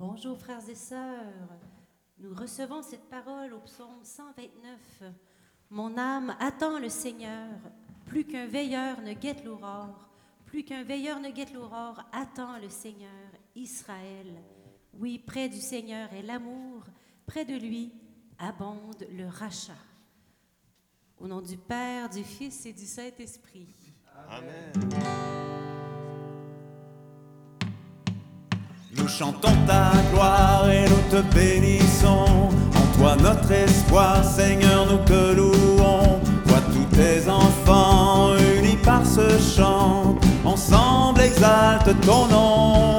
Bonjour frères et sœurs. Nous recevons cette parole au psaume 129. Mon âme attend le Seigneur, plus qu'un veilleur ne guette l'aurore, plus qu'un veilleur ne guette l'aurore, attend le Seigneur, Israël. Oui, près du Seigneur est l'amour, près de lui abonde le rachat. Au nom du Père, du Fils et du Saint-Esprit. Amen. Chantons ta gloire et nous te bénissons. En toi notre espoir, Seigneur, nous te louons. Vois tous tes enfants unis par ce chant. Ensemble exalte ton nom.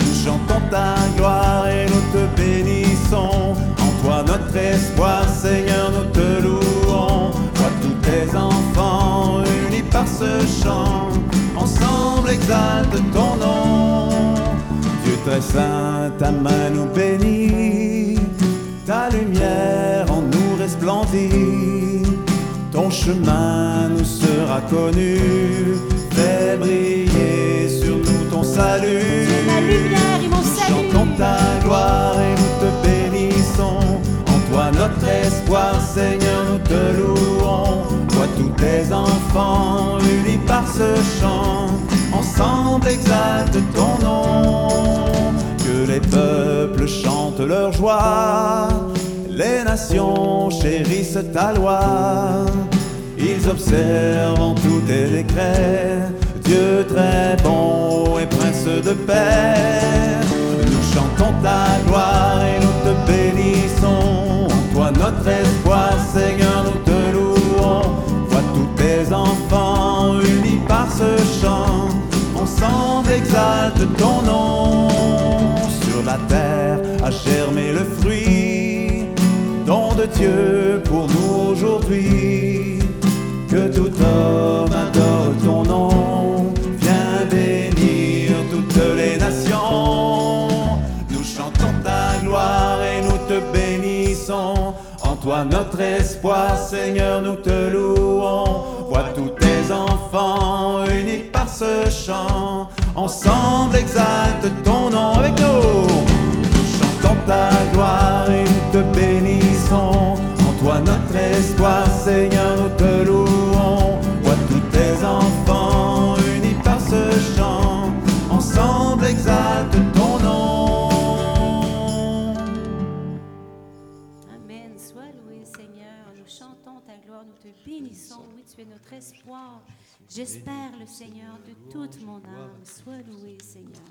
Nous chantons ta gloire et nous te bénissons. En toi notre espoir, Seigneur, nous te louons. Vois tous tes enfants unis par ce chant. Ensemble exalte ton nom. Très saint, ta main nous bénit, ta lumière en nous resplendit, ton chemin nous sera connu, fais briller sur nous ton salut. Ma lumière et mon Nous salut. chantons ta gloire et nous te bénissons. En toi notre espoir, Seigneur, nous te louons. Vois tous tes enfants unis par ce chant. Ensemble exalte ton nom. Que les peuples chantent leur joie. Les nations chérissent ta loi. Ils observent en tous tes décrets. Dieu très bon et prince de paix. Nous chantons ta gloire et nous te bénissons. En toi notre espoir, Seigneur, exalte ton nom. Sur la terre a germé le fruit. Don de Dieu pour nous aujourd'hui. Que tout homme adore ton nom. Viens bénir toutes les nations. Nous chantons ta gloire et nous te bénissons. En toi notre espoir, Seigneur, nous te louons. Vois tous tes enfants unis par ce chant. Ensemble exalte ton nom avec nous. Nous chantons ta gloire et nous te bénissons. En toi notre espoir, Seigneur, tu notre espoir. J'espère le Seigneur de toute mon âme. Sois loué, Seigneur.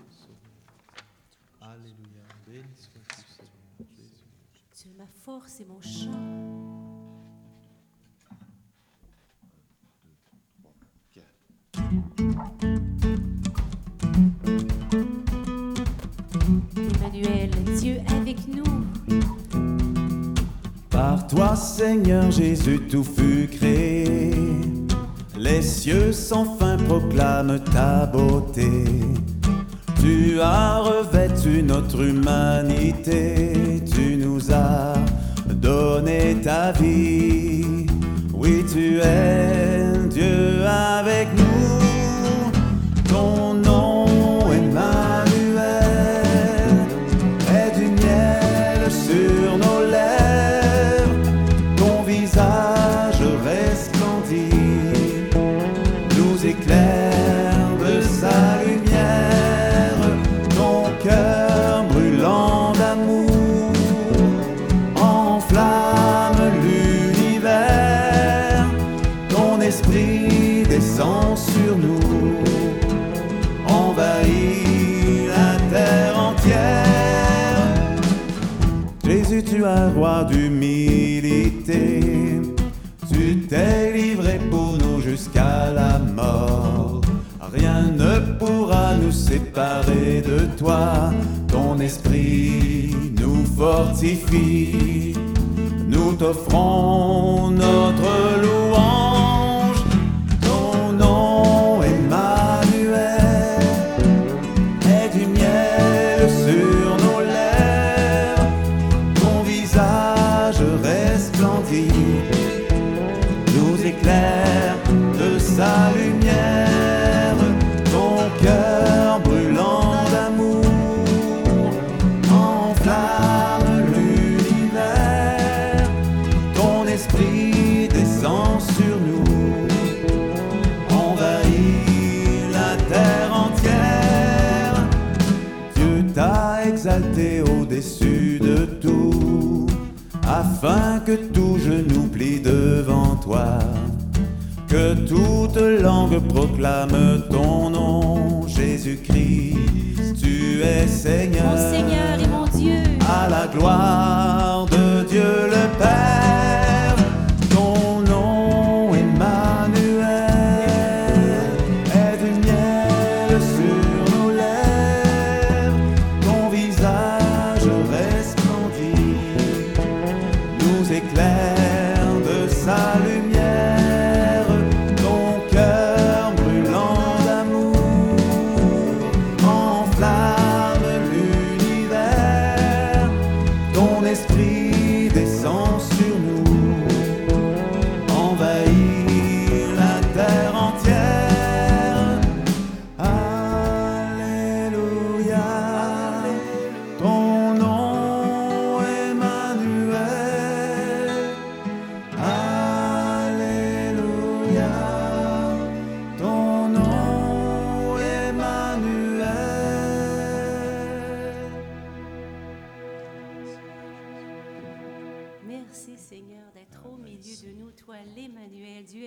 Alléluia. Sois-tu, Seigneur. Tu es ma force et mon chant. Emmanuel, Dieu avec nous. Par toi, Seigneur Jésus, tout fut créé. Les cieux sans fin proclament ta beauté. Tu as revêtu notre humanité. Tu nous as donné ta vie. Oui, tu es Dieu avec nous. Rien ne pourra nous séparer de toi. Ton esprit nous fortifie. Nous t'offrons notre louange. Que tout genou plie devant toi, que toute langue proclame ton nom, Jésus-Christ, tu es Seigneur. Mon Seigneur et mon Dieu. à la gloire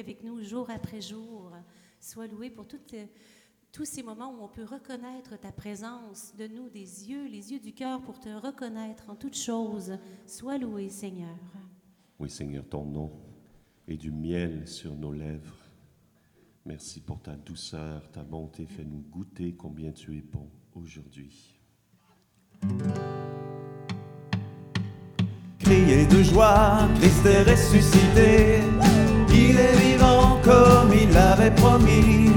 avec nous jour après jour. Sois loué pour tous ces moments où on peut reconnaître ta présence de nous, des yeux, les yeux du cœur pour te reconnaître en toutes choses. Sois loué Seigneur. Oui, Seigneur, ton nom est du miel sur nos lèvres. Merci pour ta douceur, ta bonté. Fais-nous goûter combien tu es bon aujourd'hui. Criez de joie, Christ est ressuscité. Comme il l'avait promis.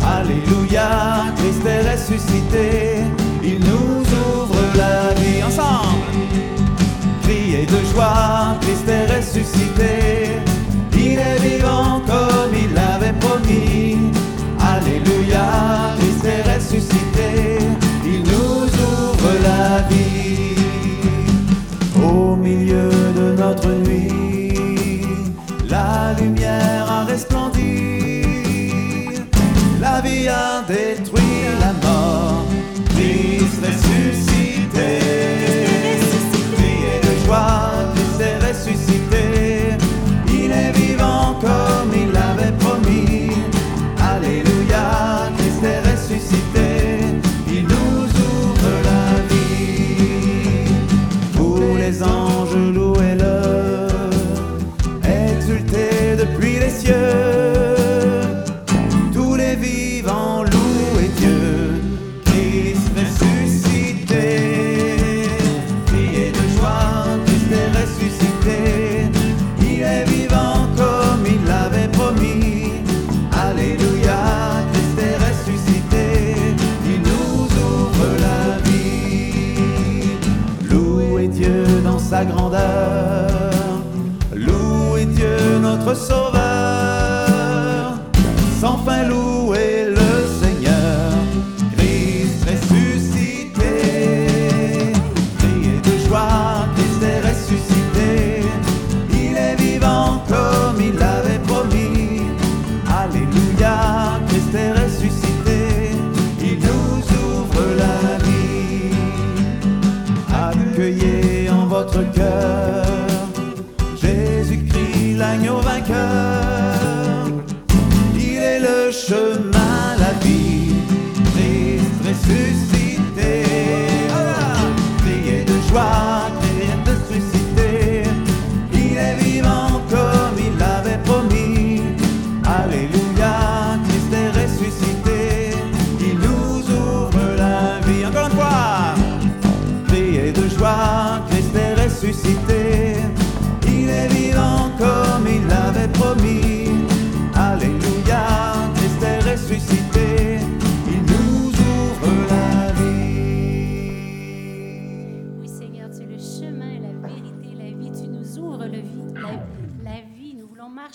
Alléluia, Christ est ressuscité. La vie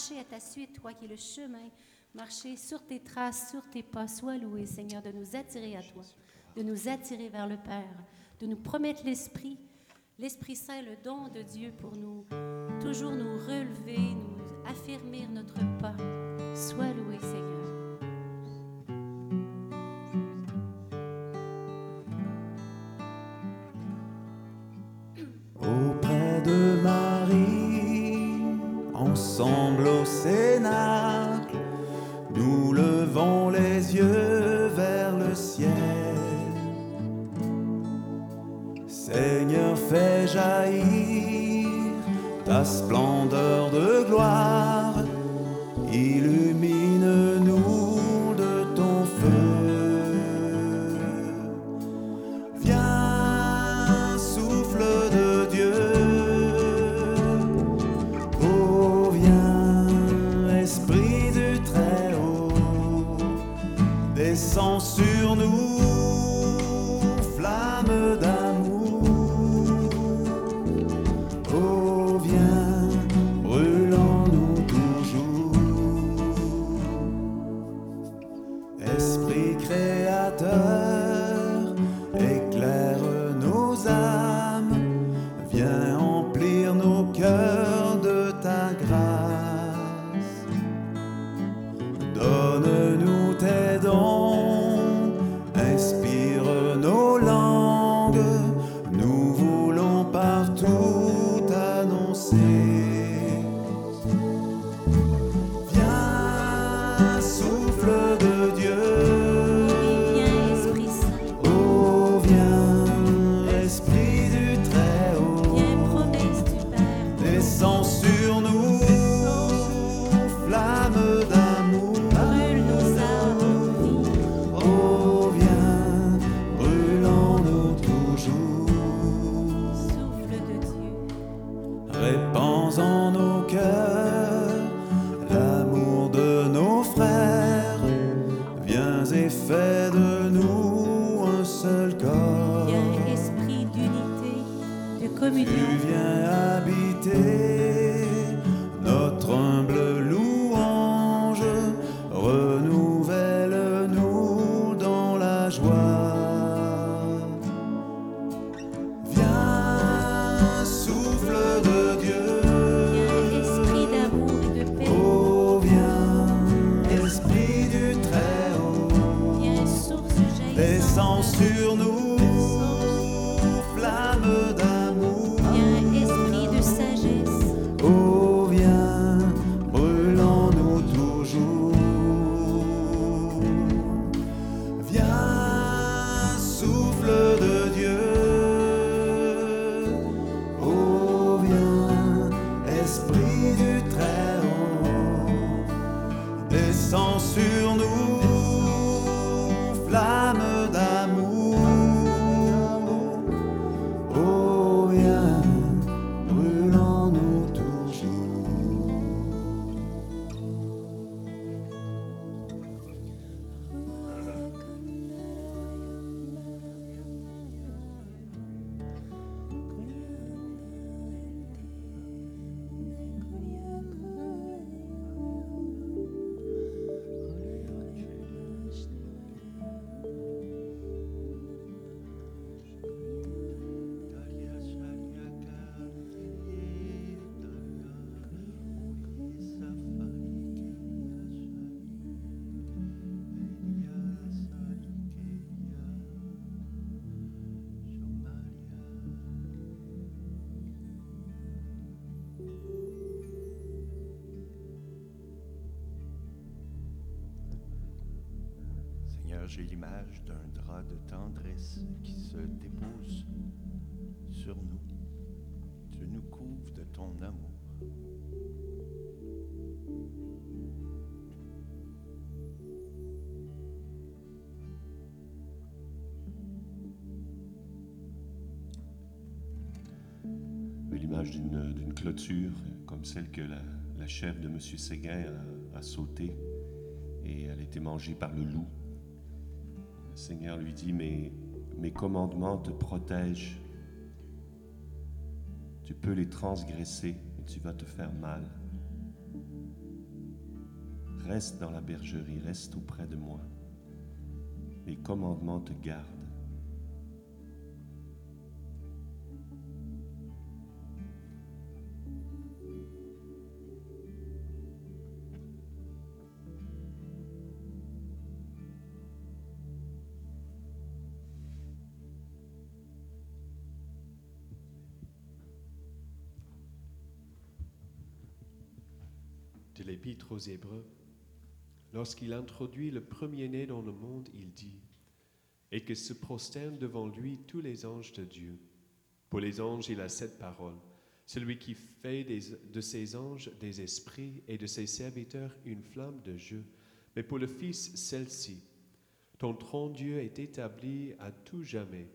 marcher à ta suite, toi qui es le chemin. Marcher sur tes traces, sur tes pas. Sois loué, Seigneur, de nous attirer à toi, de nous attirer vers le Père, de nous promettre l'Esprit, l'Esprit Saint, le don de Dieu pour nous, toujours nous relever, nous affermir notre pas. Sois Seigneur, fais jaillir ta splendeur de gloire. fé sur nous, flamme d'amour. j'ai l'image d'un drap de tendresse qui se dépose sur nous. Tu nous couvres de ton amour. L'image d'une clôture comme celle que la, la chef de M. Séguin a, a sauté et elle a été mangée par le loup. Seigneur lui dit, mes commandements te protègent. Tu peux les transgresser et tu vas te faire mal. Reste dans la bergerie, reste auprès de moi. Mes commandements te gardent. Lorsqu'il introduit le premier-né dans le monde, il dit Et que se prosternent devant lui tous les anges de Dieu. Pour les anges, il a cette parole Celui qui fait de ses anges des esprits et de ses serviteurs une flamme de jeu. Mais pour le Fils, celle-ci Ton trône, Dieu, est établi à tout jamais,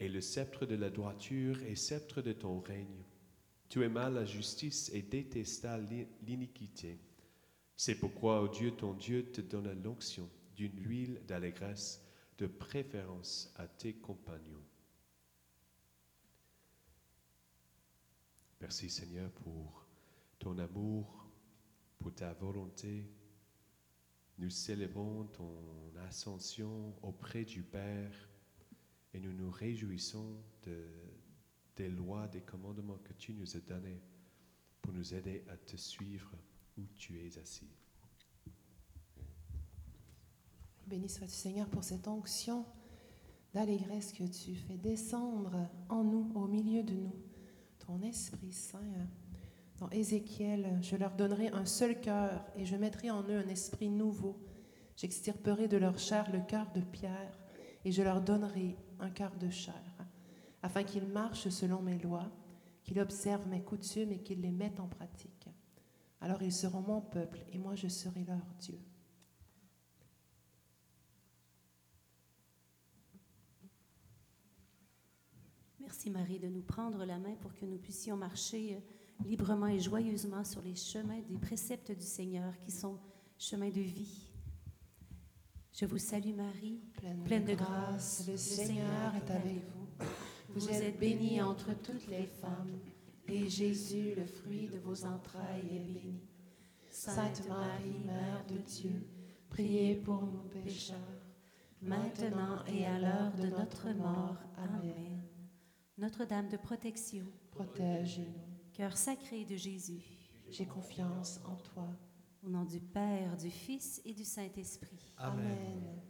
et le sceptre de la droiture est sceptre de ton règne. Tu aimas la justice et détestas l'i- l'iniquité. C'est pourquoi, ô Dieu, ton Dieu te donne l'onction d'une huile d'allégresse de préférence à tes compagnons. Merci Seigneur pour ton amour, pour ta volonté. Nous célébrons ton ascension auprès du Père et nous nous réjouissons de, des lois, des commandements que tu nous as donnés pour nous aider à te suivre où tu es assis. Béni sois-tu Seigneur pour cette onction d'allégresse que tu fais descendre en nous, au milieu de nous, ton Esprit Saint. Dans Ézéchiel, je leur donnerai un seul cœur et je mettrai en eux un esprit nouveau. J'extirperai de leur chair le cœur de pierre et je leur donnerai un cœur de chair, afin qu'ils marchent selon mes lois, qu'ils observent mes coutumes et qu'ils les mettent en pratique. Alors ils seront mon peuple et moi je serai leur Dieu. Merci Marie de nous prendre la main pour que nous puissions marcher euh, librement et joyeusement sur les chemins des préceptes du Seigneur qui sont chemins de vie. Je vous salue Marie, Pleine, pleine de grâce, le Seigneur est avec vous. Vous êtes bénie entre toutes les femmes, et Jésus, le fruit de vos entrailles, est béni. Sainte Marie, Mère de Dieu, priez pour nous pécheurs, maintenant et à l'heure de notre mort. Amen. Notre-Dame de protection, Protège-nous. cœur sacré de Jésus, J'ai confiance en toi. au nom du Père, du Fils et du Saint-Esprit. Amen. Amen.